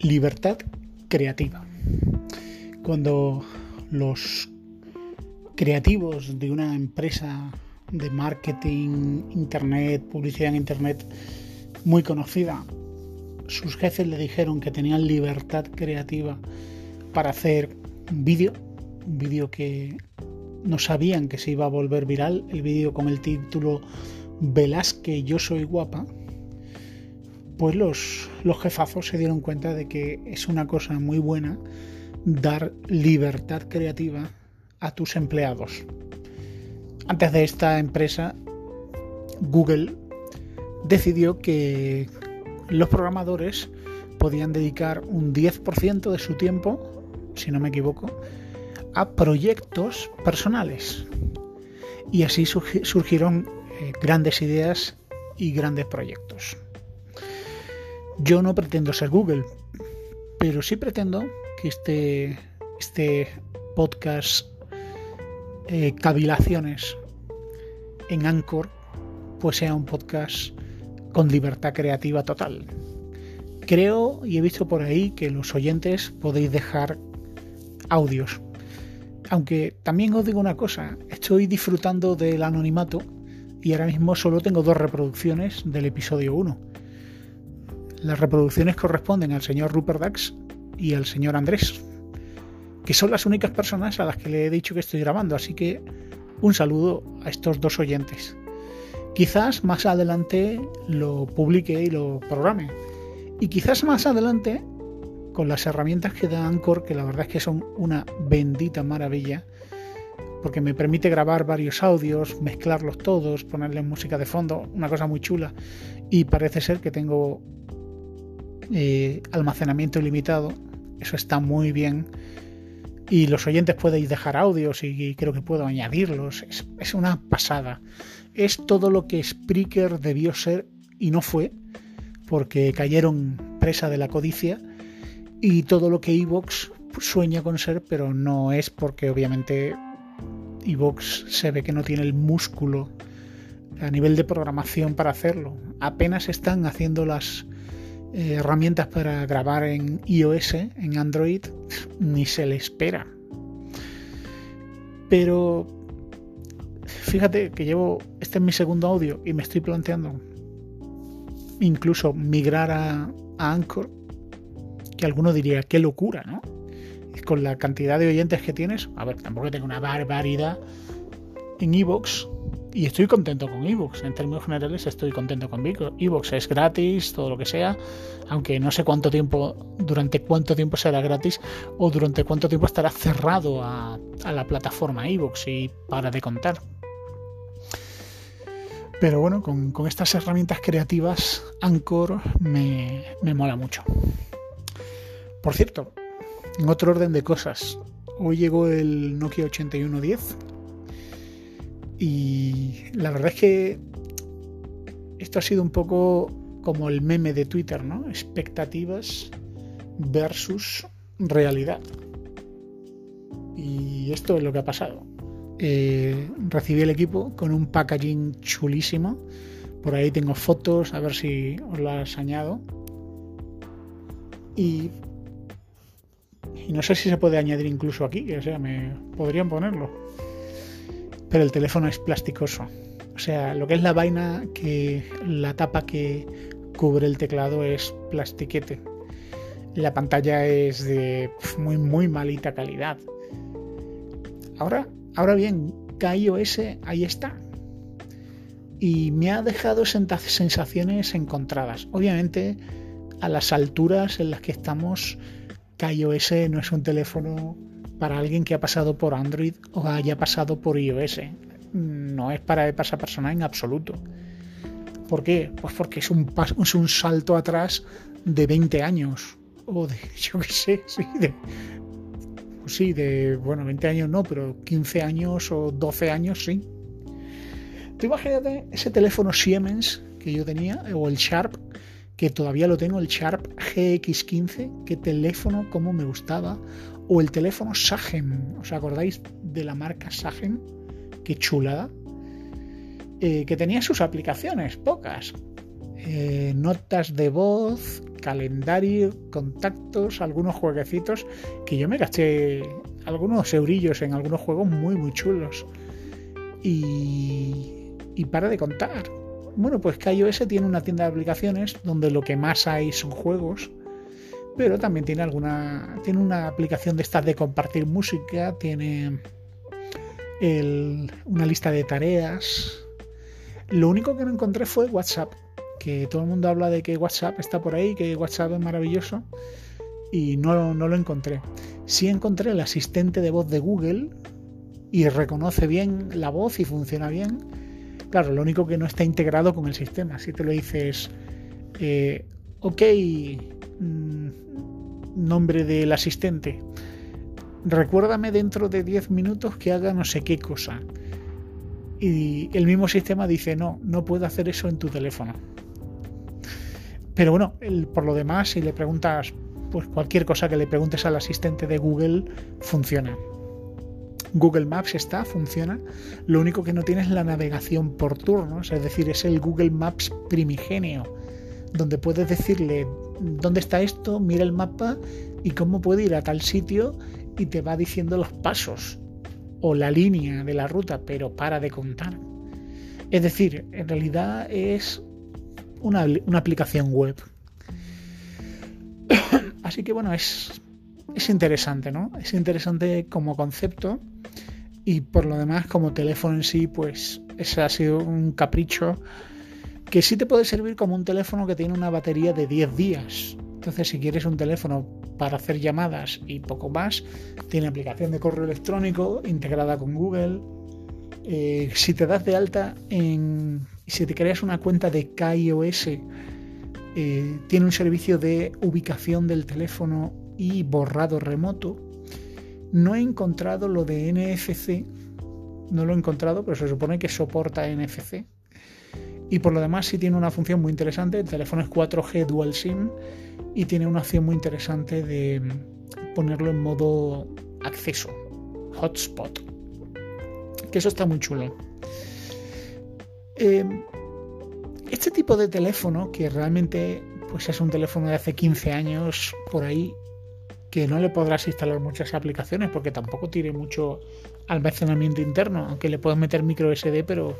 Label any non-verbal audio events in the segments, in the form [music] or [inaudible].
libertad creativa. Cuando los creativos de una empresa de marketing, internet, publicidad en internet muy conocida, sus jefes le dijeron que tenían libertad creativa para hacer un vídeo, un vídeo que no sabían que se iba a volver viral, el vídeo con el título Velázquez, yo soy guapa, pues los, los jefazos se dieron cuenta de que es una cosa muy buena dar libertad creativa a tus empleados. Antes de esta empresa, Google decidió que los programadores podían dedicar un 10% de su tiempo, si no me equivoco, a proyectos personales. Y así surgieron eh, grandes ideas y grandes proyectos. Yo no pretendo ser Google, pero sí pretendo que este, este podcast eh, Cavilaciones en Anchor pues sea un podcast con libertad creativa total. Creo y he visto por ahí que los oyentes podéis dejar audios. Aunque también os digo una cosa, estoy disfrutando del anonimato y ahora mismo solo tengo dos reproducciones del episodio 1 las reproducciones corresponden al señor Rupert Dax y al señor Andrés, que son las únicas personas a las que le he dicho que estoy grabando, así que un saludo a estos dos oyentes. Quizás más adelante lo publique y lo programe. Y quizás más adelante, con las herramientas que da Anchor, que la verdad es que son una bendita maravilla, porque me permite grabar varios audios, mezclarlos todos, ponerle música de fondo, una cosa muy chula. Y parece ser que tengo almacenamiento ilimitado, eso está muy bien. Y los oyentes podéis dejar audios y, creo que puedo añadirlos. Es, una pasada. Es todo lo que Spreaker debió ser y no fue, porque cayeron presa de la codicia. Y todo lo que Evox sueña con ser, pero no es porque obviamente Evox se ve que no tiene el músculo a nivel de programación para hacerlo. Apenas están haciendo las eh, herramientas para grabar en iOS, en Android, ni se le espera. Pero fíjate que llevo, este es mi segundo audio y me estoy planteando incluso migrar a, Anchor, que alguno diría, qué locura, ¿no? Con la cantidad de oyentes que tienes, a ver, tampoco tengo una barbaridad en Evox, y estoy contento con Evox. En términos generales, estoy contento con Evox. Es gratis, todo lo que sea. Aunque no sé cuánto tiempo, durante cuánto tiempo será gratis o durante cuánto tiempo estará cerrado a, la plataforma Evox y para de contar. Pero bueno, con, estas herramientas creativas, Anchor me, me mola mucho. Por cierto, en otro orden de cosas, hoy llegó el Nokia 8110 y la verdad es que esto ha sido un poco como el meme de Twitter, ¿no? Expectativas versus realidad. Y esto es lo que ha pasado. Eh, recibí el equipo con un packaging chulísimo. Por ahí tengo fotos, a ver si os las añado. Y, y no sé si se puede añadir incluso aquí, o sea, me podrían ponerlo pero el teléfono es plasticoso. O sea, lo que es la vaina que la tapa que cubre el teclado es plastiquete. La pantalla es de muy muy malita calidad. Ahora, ahora bien, KaiOS ahí está. Y me ha dejado sensaciones encontradas. Obviamente, a las alturas en las que estamos, KaiOS no es un teléfono para alguien que ha pasado por Android o haya pasado por iOS. No es para esa persona en absoluto. ¿Por qué? Pues porque es un, es un salto atrás de 20 años. O de, [laughs] yo qué sé, sí, de, pues sí, de, bueno, 20 años no, pero 15 años o 12 años sí. Tú imagínate ese teléfono Siemens que yo tenía, o el Sharp, que todavía lo tengo, el Sharp GX15, qué teléfono, cómo me gustaba, o el teléfono Sagen, ¿os acordáis de la marca Sagen? Qué chulada. Eh, que tenía sus aplicaciones, pocas. Eh, notas de voz, calendario, contactos, algunos jueguecitos que yo me gasté algunos eurillos en algunos juegos muy muy chulos. Y, y para de contar. Bueno, pues iOS tiene una tienda de aplicaciones donde lo que más hay son juegos, pero también tiene alguna tiene una aplicación de estas de compartir música, tiene una lista de tareas. Lo único que no encontré fue WhatsApp, que todo el mundo habla de que WhatsApp está por ahí, que WhatsApp es maravilloso, y no, no lo encontré. Sí encontré el asistente de voz de Google y reconoce bien la voz y funciona bien. Claro, lo único que no está integrado con el sistema. Si te lo dices, eh, ok, nombre del asistente, recuérdame dentro de 10 minutos que haga no sé qué cosa. Y el mismo sistema dice, no, no puedo hacer eso en tu teléfono. Pero bueno, por lo demás, si le preguntas, pues cualquier cosa que le preguntes al asistente de Google, funciona. Google Maps está, funciona. Lo único que no tiene es la navegación por turnos, es decir, es el Google Maps primigenio, donde puedes decirle dónde está esto, mira el mapa y cómo puede ir a tal sitio y te va diciendo los pasos o la línea de la ruta, pero para de contar. Es decir, en realidad es una, aplicación web. [coughs] Así que bueno, es, es interesante, ¿no? Es interesante como concepto y por lo demás como teléfono en sí, pues ese ha sido un capricho que sí te puede servir como un teléfono que tiene una batería de 10 días. Entonces, si quieres un teléfono para hacer llamadas y poco más, tiene aplicación de correo electrónico integrada con Google. Eh, si te das de alta en. Si te creas una cuenta de KaiOS, eh, tiene un servicio de ubicación del teléfono y borrado remoto. No he encontrado lo de NFC, no lo he encontrado, pero se supone que soporta NFC. Y por lo demás sí tiene una función muy interesante. El teléfono es 4G Dual SIM y tiene una opción muy interesante de ponerlo en modo acceso, hotspot. Que eso está muy chulo. Eh, este tipo de teléfono, que realmente pues es un teléfono de hace 15 años por ahí, que no le podrás instalar muchas aplicaciones porque tampoco tiene mucho almacenamiento interno, aunque le puedes meter micro SD, pero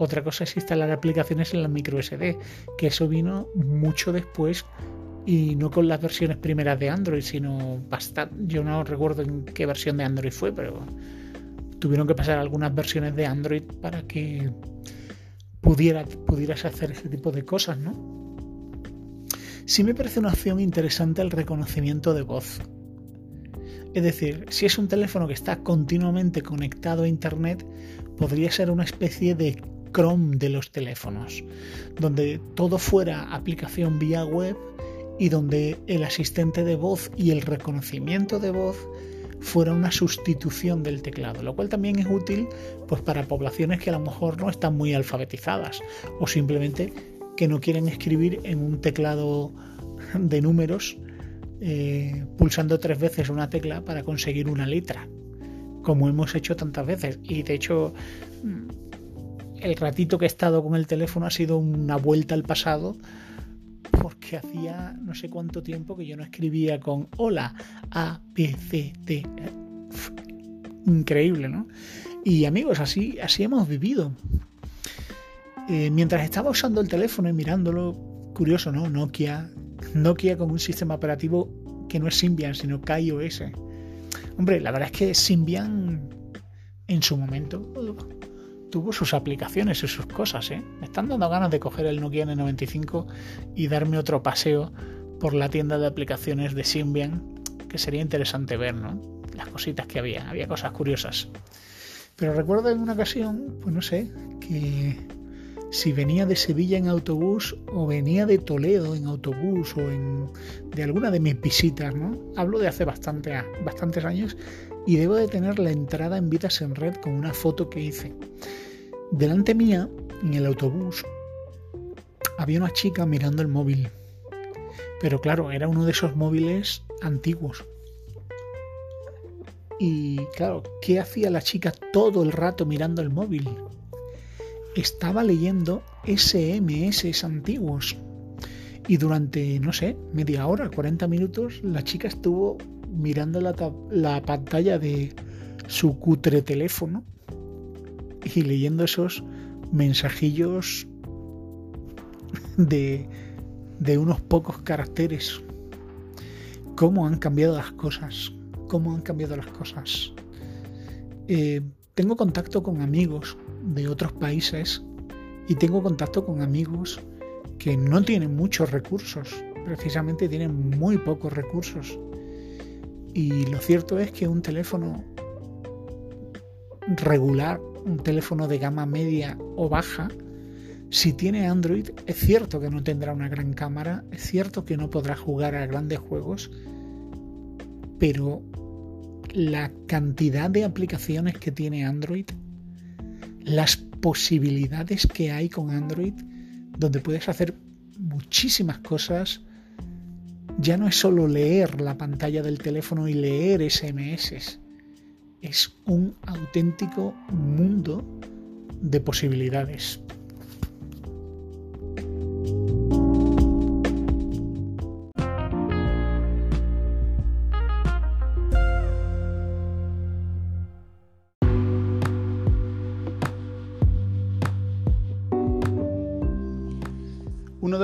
otra cosa es instalar aplicaciones en la micro SD, que eso vino mucho después y no con las versiones primeras de Android, sino bastante. Yo no recuerdo en qué versión de Android fue, pero tuvieron que pasar algunas versiones de Android para que pudiera, pudieras hacer ese tipo de cosas, ¿no? Sí me parece una opción interesante el reconocimiento de voz. Es decir, si es un teléfono que está continuamente conectado a Internet, podría ser una especie de Chrome de los teléfonos, donde todo fuera aplicación vía web y donde el asistente de voz y el reconocimiento de voz fuera una sustitución del teclado, lo cual también es útil pues para poblaciones que a lo mejor no están muy alfabetizadas o simplemente que no quieren escribir en un teclado de números eh, pulsando tres veces una tecla para conseguir una letra, como hemos hecho tantas veces. Y de hecho el ratito que he estado con el teléfono ha sido una vuelta al pasado porque hacía no sé cuánto tiempo que yo no escribía con hola A, B, C, D. Increíble, ¿no? Y amigos, así, así hemos vivido. Eh, mientras estaba usando el teléfono y mirándolo, curioso, ¿no? Nokia, Nokia con un sistema operativo que no es Symbian, sino KaiOS. Hombre, la verdad es que Symbian en su momento tuvo sus aplicaciones y sus cosas. ¿eh? Me están dando ganas de coger el Nokia N95 y darme otro paseo por la tienda de aplicaciones de Symbian, que sería interesante ver, ¿no? Las cositas que había, había cosas curiosas. Pero recuerdo en una ocasión, pues no sé, que si venía de Sevilla en autobús o venía de Toledo en autobús o en, de alguna de mis visitas, ¿no? Hablo de hace bastante, bastantes años y debo de tener la entrada en Vidas en Red con una foto que hice. Delante mía, en el autobús, había una chica mirando el móvil. Pero claro, era uno de esos móviles antiguos. Y claro, ¿qué hacía la chica todo el rato mirando el móvil? Estaba leyendo SMS antiguos. Y durante, no sé, media hora, 40 minutos, la chica estuvo mirando la, la pantalla de su cutre teléfono y leyendo esos mensajillos de, de unos pocos caracteres. ¿Cómo han cambiado las cosas? ¿Cómo han cambiado las cosas? Eh, tengo contacto con amigos de otros países y tengo contacto con amigos que no tienen muchos recursos, precisamente tienen muy pocos recursos. Y lo cierto es que un teléfono regular, un teléfono de gama media o baja, si tiene Android, es cierto que no tendrá una gran cámara, es cierto que no podrá jugar a grandes juegos, pero la cantidad de aplicaciones que tiene Android, las posibilidades que hay con Android, donde puedes hacer muchísimas cosas, ya no es solo leer la pantalla del teléfono y leer SMS, es un auténtico mundo de posibilidades.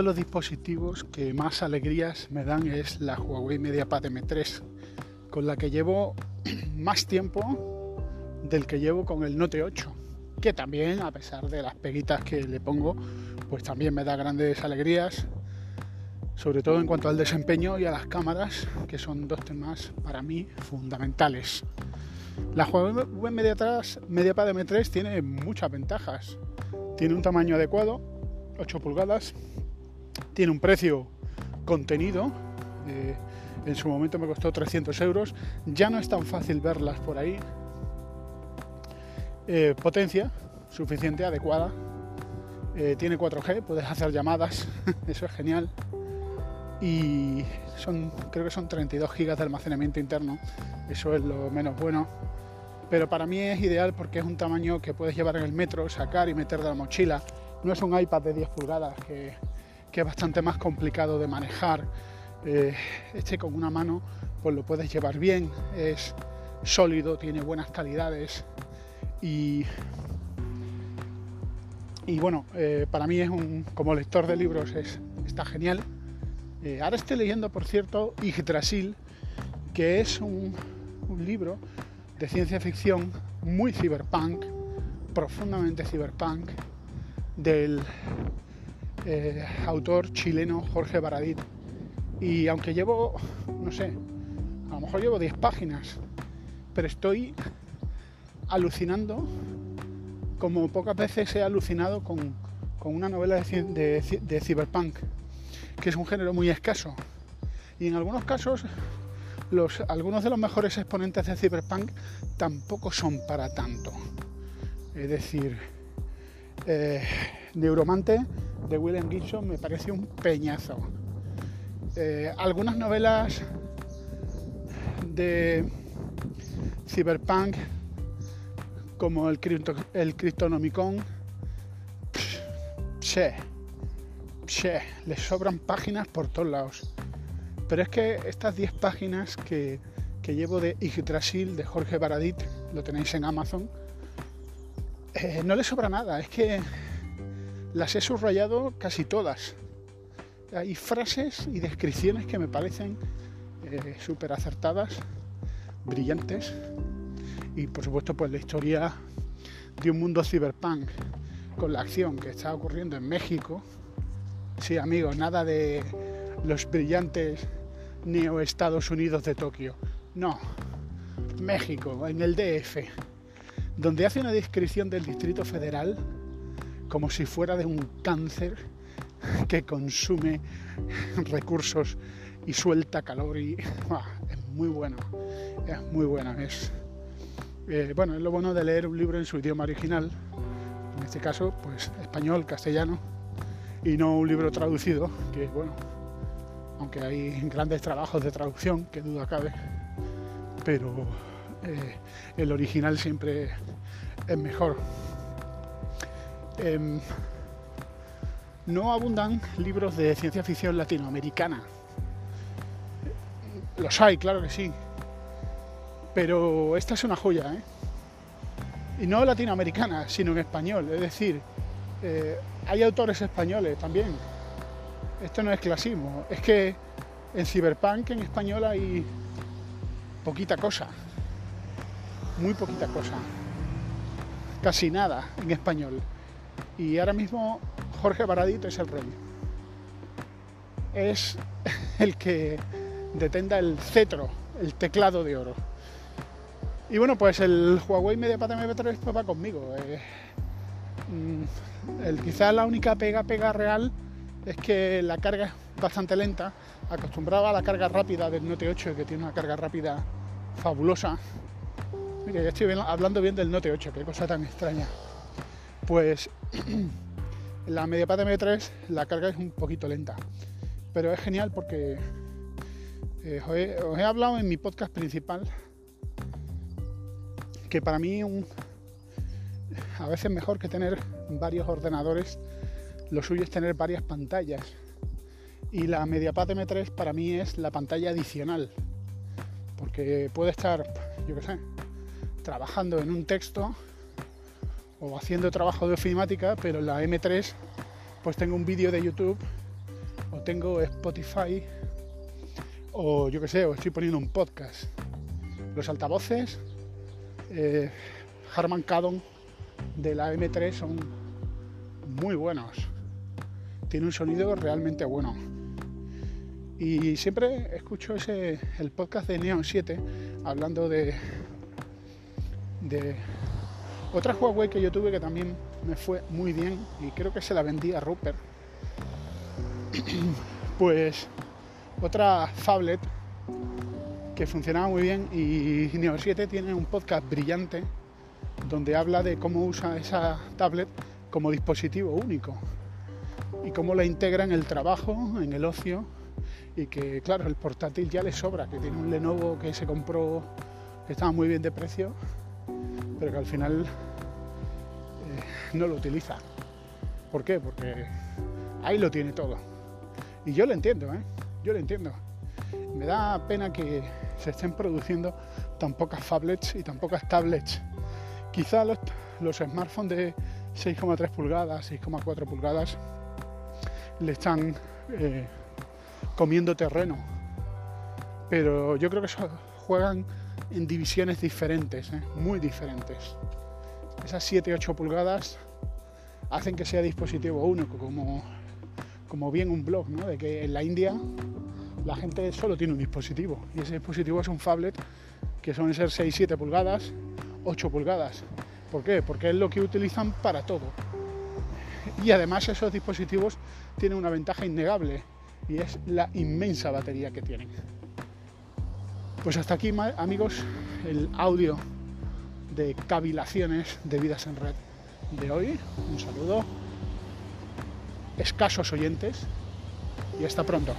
Los dispositivos que más alegrías me dan es la Huawei MediaPad M3, con la que llevo [clears throat] más tiempo del que llevo con el Note 8, que también, a pesar de las peguitas que le pongo, pues también me da grandes alegrías, sobre todo en cuanto al desempeño y a las cámaras, que son dos temas para mí fundamentales. La Huawei MediaPad M3 tiene muchas ventajas. Tiene un tamaño adecuado, 8 pulgadas, tiene un precio contenido. Eh, en su momento me costó 300 euros. Ya no es tan fácil verlas por ahí. Eh, potencia suficiente, adecuada. Eh, tiene 4G, puedes hacer llamadas, [laughs] eso es genial. Y son, creo que son 32 GB de almacenamiento interno, eso es lo menos bueno. Pero para mí es ideal porque es un tamaño que puedes llevar en el metro, sacar y meter de la mochila. No es un iPad de 10 pulgadas que, que es bastante más complicado de manejar eh, este con una mano pues lo puedes llevar bien, es sólido, tiene buenas calidades y, y bueno, eh, para mí es un, como lector de libros es, está genial. Eh, ahora estoy leyendo, por cierto, Yggdrasil, que es un, un libro de ciencia ficción muy cyberpunk, profundamente cyberpunk, del autor chileno Jorge Baradit y aunque llevo, no sé, a lo mejor llevo 10 páginas, pero estoy alucinando como pocas veces he alucinado con, una novela de, de, cyberpunk, que es un género muy escaso. Y en algunos casos, los, algunos de los mejores exponentes de cyberpunk tampoco son para tanto. Es decir, eh, Neuromante de William Gibson me parece un peñazo. Eh, algunas novelas de cyberpunk como el, el Cryptonomicon che, che, les sobran páginas por todos lados pero es que estas 10 páginas que, llevo de Yggdrasil de Jorge Baradit lo tenéis en Amazon eh, no le sobra nada es que las he subrayado casi todas hay frases y descripciones que me parecen eh, súper acertadas, brillantes y por supuesto pues la historia de un mundo cyberpunk con la acción que está ocurriendo en México. Sí amigos, nada de los brillantes neo Estados Unidos de Tokio. No, México, en el DF, donde hace una descripción del Distrito Federal como si fuera de un cáncer que consume recursos y suelta calor y es muy bueno, es muy buena. Es, eh, bueno, es lo bueno de leer un libro en su idioma original, en este caso, pues español, castellano, y no un libro traducido, que bueno, aunque hay grandes trabajos de traducción, que duda cabe, pero eh, el original siempre es mejor. Em, no abundan libros de ciencia ficción latinoamericana. Los hay, claro que sí. Pero esta es una joya, ¿eh? Y no latinoamericana, sino en español. Es decir, eh, hay autores españoles también. Esto no es clasismo. Es que en Cyberpunk en español hay poquita cosa. Muy poquita cosa. Casi nada en español. Y ahora mismo Jorge Baradito es el rey. Es [laughs] el que detenda el cetro, el teclado de oro. Y bueno, pues el Huawei MediaPad MP3 pues va conmigo. Eh, mm, el, quizás la única pega pega real es que la carga es bastante lenta. Acostumbraba a la carga rápida del Note 8, que tiene una carga rápida fabulosa. Mira, ya estoy hablando bien del Note 8, qué cosa tan extraña. Pues [clears throat] la MediaPad M3 la carga es un poquito lenta, pero es genial porque eh, os, he, hablado en mi podcast principal que para mí a veces mejor que tener varios ordenadores, lo suyo es tener varias pantallas. Y la MediaPad M3 para mí es la pantalla adicional, porque puede estar, yo qué sé, trabajando en un texto haciendo trabajo de ofimática, pero en la M3 pues tengo un vídeo de YouTube o tengo Spotify o yo que sé, o estoy poniendo un podcast. Los altavoces eh, Harman Kardon de la M3 son muy buenos. Tiene un sonido realmente bueno. Y siempre escucho ese, el podcast de Neon 7 hablando de, de otra Huawei que yo tuve que también me fue muy bien y creo que se la vendí a Rupert. [coughs] pues otra Fablet que funcionaba muy bien y Neo 7 tiene un podcast brillante donde habla de cómo usa esa tablet como dispositivo único y cómo la integra en el trabajo, en el ocio y que claro, el portátil ya le sobra, que tiene un Lenovo que se compró que estaba muy bien de precio, pero que al final eh, no lo utiliza. ¿Por qué? Porque ahí lo tiene todo. Y yo lo entiendo, ¿eh? Yo lo entiendo. Me da pena que se estén produciendo tan pocas tablets y tan pocas tablets. Quizá los, smartphones de 6,3 pulgadas, 6,4 pulgadas le están eh, comiendo terreno. Pero yo creo que juegan en divisiones diferentes, ¿eh? muy diferentes. Esas 7-8 pulgadas hacen que sea dispositivo único, como, como bien un blog, de que en la India la gente solo tiene un dispositivo y ese dispositivo es un phablet que suelen ser 6-7 pulgadas, 8 pulgadas. ¿Por qué? Porque es lo que utilizan para todo. Y además esos dispositivos tienen una ventaja innegable y es la inmensa batería que tienen. Pues hasta aquí amigos el audio de cavilaciones de vidas en red de hoy. Un saludo, escasos oyentes y hasta pronto.